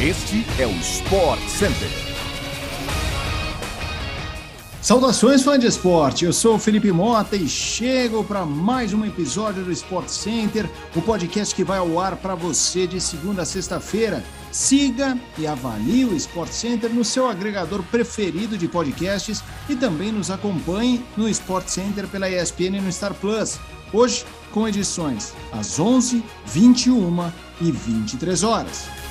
Este é o Sport Center. Saudações, fã de esporte! Eu sou o Felipe Mota e chego para mais um episódio do Sport Center, o podcast que vai ao ar para você de segunda a sexta-feira. Siga e avalie o Sport Center no seu agregador preferido de podcasts e também nos acompanhe no Sport Center pela ESPN e no Star Plus. Hoje, com edições às 11, 21 e 23 horas.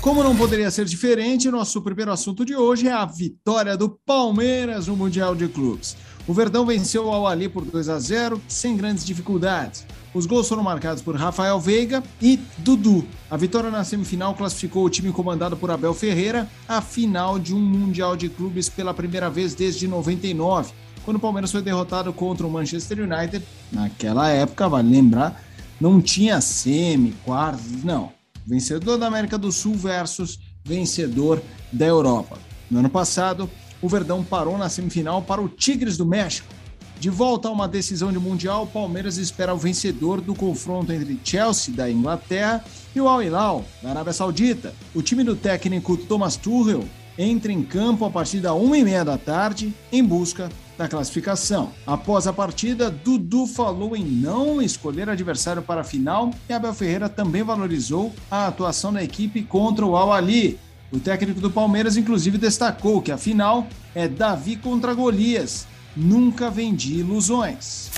Como não poderia ser diferente, nosso primeiro assunto de hoje é a vitória do Palmeiras no Mundial de Clubes. O Verdão venceu o Al-Ali por 2 a 0, sem grandes dificuldades. Os gols foram marcados por Rafael Veiga e Dudu. A vitória na semifinal classificou o time comandado por Abel Ferreira à final de um Mundial de Clubes pela primeira vez desde 99, quando o Palmeiras foi derrotado contra o Manchester United. Naquela época, vale lembrar, não tinha semi, quartos, não vencedor da América do Sul versus vencedor da Europa. No ano passado, o Verdão parou na semifinal para o Tigres do México. De volta a uma decisão de Mundial, o Palmeiras espera o vencedor do confronto entre Chelsea, da Inglaterra, e o Al Hilal, da Arábia Saudita. O time do técnico Thomas Tuchel entra em campo a partir da 1h30 da tarde em busca da classificação. Após a partida, Dudu falou em não escolher adversário para a final e Abel Ferreira também valorizou a atuação da equipe contra o Al-Ali. O técnico do Palmeiras, inclusive, destacou que a final é Davi contra Golias. Nunca vendi ilusões.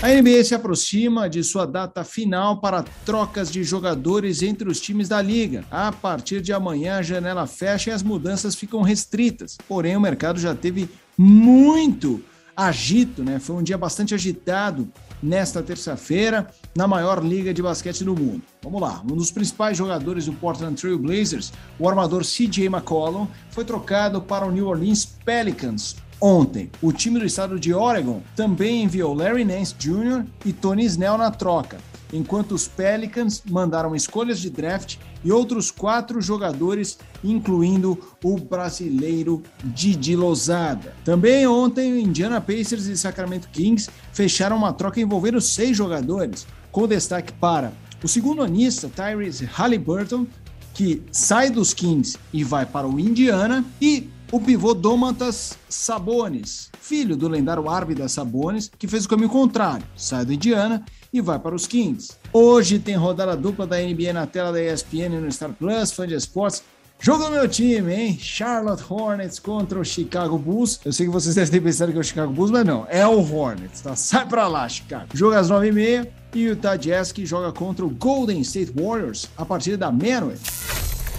A NBA se aproxima de sua data final para trocas de jogadores entre os times da liga. A partir de amanhã, a janela fecha e as mudanças ficam restritas. Porém, o mercado já teve muito agito, né? Foi um dia bastante agitado nesta terça-feira na maior liga de basquete do mundo. Vamos lá, um dos principais jogadores do Portland Trail Blazers, o armador CJ McCollum, foi trocado para o New Orleans Pelicans ontem. O time do estado de Oregon também enviou Larry Nance Jr. e Tony Snell na troca, enquanto os Pelicans mandaram escolhas de draft e outros quatro jogadores, incluindo o brasileiro Didi Lozada. Também ontem, Indiana Pacers e Sacramento Kings fecharam uma troca envolvendo seis jogadores, com destaque para o segundo anista Tyrese Halliburton, que sai dos Kings e vai para o Indiana, e o pivô Domantas Sabonis, filho do lendário Arvidas Sabonis, que fez o caminho contrário, sai do Indiana e vai para os Kings. Hoje tem rodada dupla da NBA na tela da ESPN no Star Plus, fã de esportes. Jogo do meu time, hein? Charlotte Hornets contra o Chicago Bulls. Eu sei que vocês devem ter pensado que é o Chicago Bulls, mas não, é o Hornets, tá? Sai pra lá, Chicago. Jogo às 9h30 e o Utah Jazz que joga contra o Golden State Warriors a partir da meia-noite.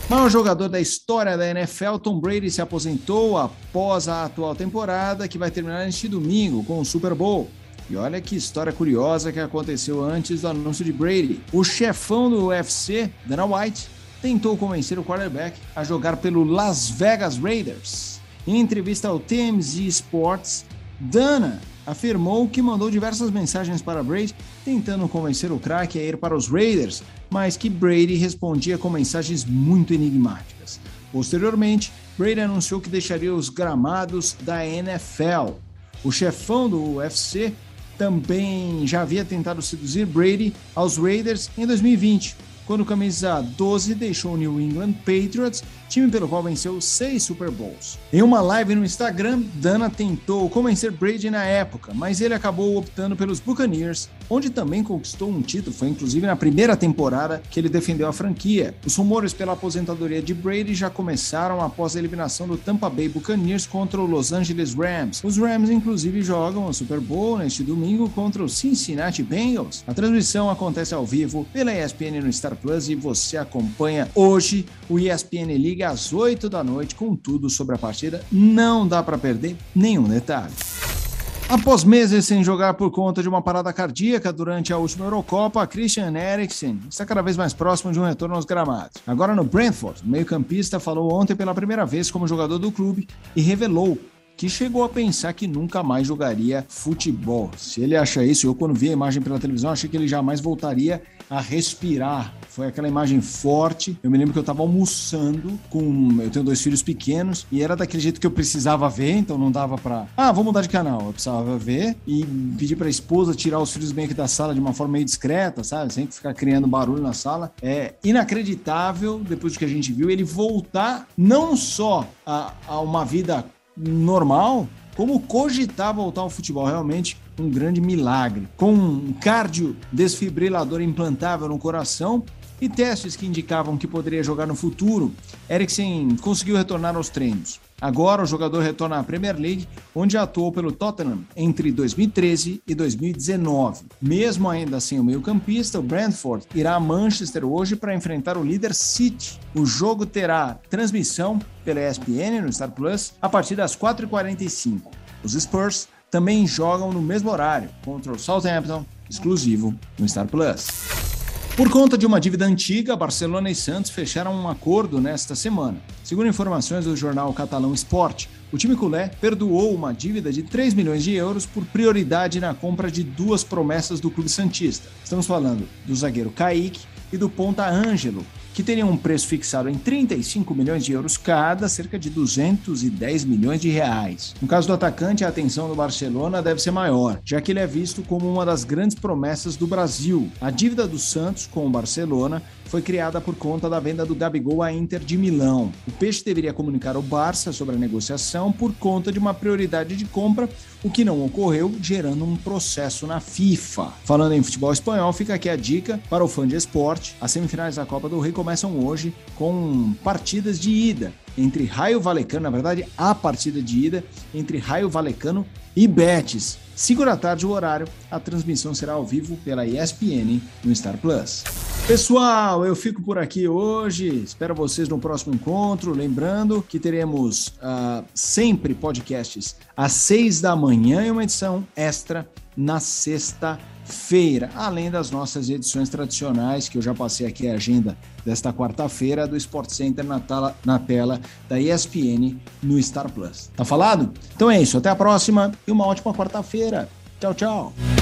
Maior jogador da história da NFL, Tom Brady se aposentou após a atual temporada, que vai terminar neste domingo com o Super Bowl. E olha que história curiosa que aconteceu antes do anúncio de Brady. O chefão do UFC, Dana White, tentou convencer o quarterback a jogar pelo Las Vegas Raiders. Em entrevista ao TMZ Sports, Dana afirmou que mandou diversas mensagens para Brady tentando convencer o craque a ir para os Raiders, mas que Brady respondia com mensagens muito enigmáticas. Posteriormente, Brady anunciou que deixaria os gramados da NFL. O chefão do UFC também já havia tentado seduzir Brady aos Raiders em 2020, quando camisa 12 deixou o New England Patriots time pelo qual venceu seis Super Bowls. Em uma live no Instagram, Dana tentou convencer Brady na época, mas ele acabou optando pelos Buccaneers, onde também conquistou um título, foi inclusive na primeira temporada que ele defendeu a franquia. Os rumores pela aposentadoria de Brady já começaram após a eliminação do Tampa Bay Buccaneers contra o Los Angeles Rams. Os Rams, inclusive, jogam o Super Bowl neste domingo contra o Cincinnati Bengals. A transmissão acontece ao vivo pela ESPN no Star Plus e você acompanha hoje o ESPN ligue às 8 da noite com tudo sobre a partida. Não dá para perder nenhum detalhe. Após meses sem jogar por conta de uma parada cardíaca durante a última Eurocopa, Christian Eriksen está cada vez mais próximo de um retorno aos gramados. Agora no Brentford, o meio-campista falou ontem pela primeira vez como jogador do clube e revelou que chegou a pensar que nunca mais jogaria futebol. Se ele acha isso, eu quando vi a imagem pela televisão, achei que ele jamais voltaria a respirar. Foi aquela imagem forte. Eu me lembro que eu estava almoçando com. Eu tenho dois filhos pequenos e era daquele jeito que eu precisava ver, então não dava para. Ah, vou mudar de canal. Eu precisava ver e pedir para a esposa tirar os filhos bem aqui da sala de uma forma meio discreta, sabe? Sem ficar criando barulho na sala. É inacreditável, depois do que a gente viu, ele voltar não só a, a uma vida normal, como cogitar voltar ao futebol. Realmente um grande milagre. Com um cardio desfibrilador implantável no coração e testes que indicavam que poderia jogar no futuro, Eriksen conseguiu retornar aos treinos. Agora o jogador retorna à Premier League, onde atuou pelo Tottenham entre 2013 e 2019. Mesmo ainda sem o meio-campista, o Brentford irá a Manchester hoje para enfrentar o líder City. O jogo terá transmissão pela ESPN no Star Plus a partir das 4h45. Os Spurs também jogam no mesmo horário contra o Southampton, exclusivo no Star Plus. Por conta de uma dívida antiga, Barcelona e Santos fecharam um acordo nesta semana. Segundo informações do jornal catalão Sport, o time culé perdoou uma dívida de 3 milhões de euros por prioridade na compra de duas promessas do clube santista. Estamos falando do zagueiro Kaique e do ponta Ângelo, que teriam um preço fixado em 35 milhões de euros cada, cerca de 210 milhões de reais. No caso do atacante, a atenção do Barcelona deve ser maior, já que ele é visto como uma das grandes promessas do Brasil. A dívida do Santos com o Barcelona foi criada por conta da venda do Gabigol à Inter de Milão. O Peixe deveria comunicar ao Barça sobre a negociação por conta de uma prioridade de compra, o que não ocorreu, gerando um processo na FIFA. Falando em futebol espanhol, fica aqui a dica para o fã de esporte. As semifinais da Copa do Rei começam hoje com partidas de ida entre Raio Valecano, na verdade, a partida de ida entre Raio Valecano e Betis. 5 da tarde o horário, a transmissão será ao vivo pela ESPN no Star Plus. Pessoal, eu fico por aqui hoje. Espero vocês no próximo encontro. Lembrando que teremos uh, sempre podcasts às seis da manhã e uma edição extra na sexta-feira, além das nossas edições tradicionais, que eu já passei aqui a agenda desta quarta-feira do Sport Center na na tela da ESPN no Star Plus. Tá falado? Então é isso. Até a próxima e uma ótima quarta-feira. Tchau, tchau.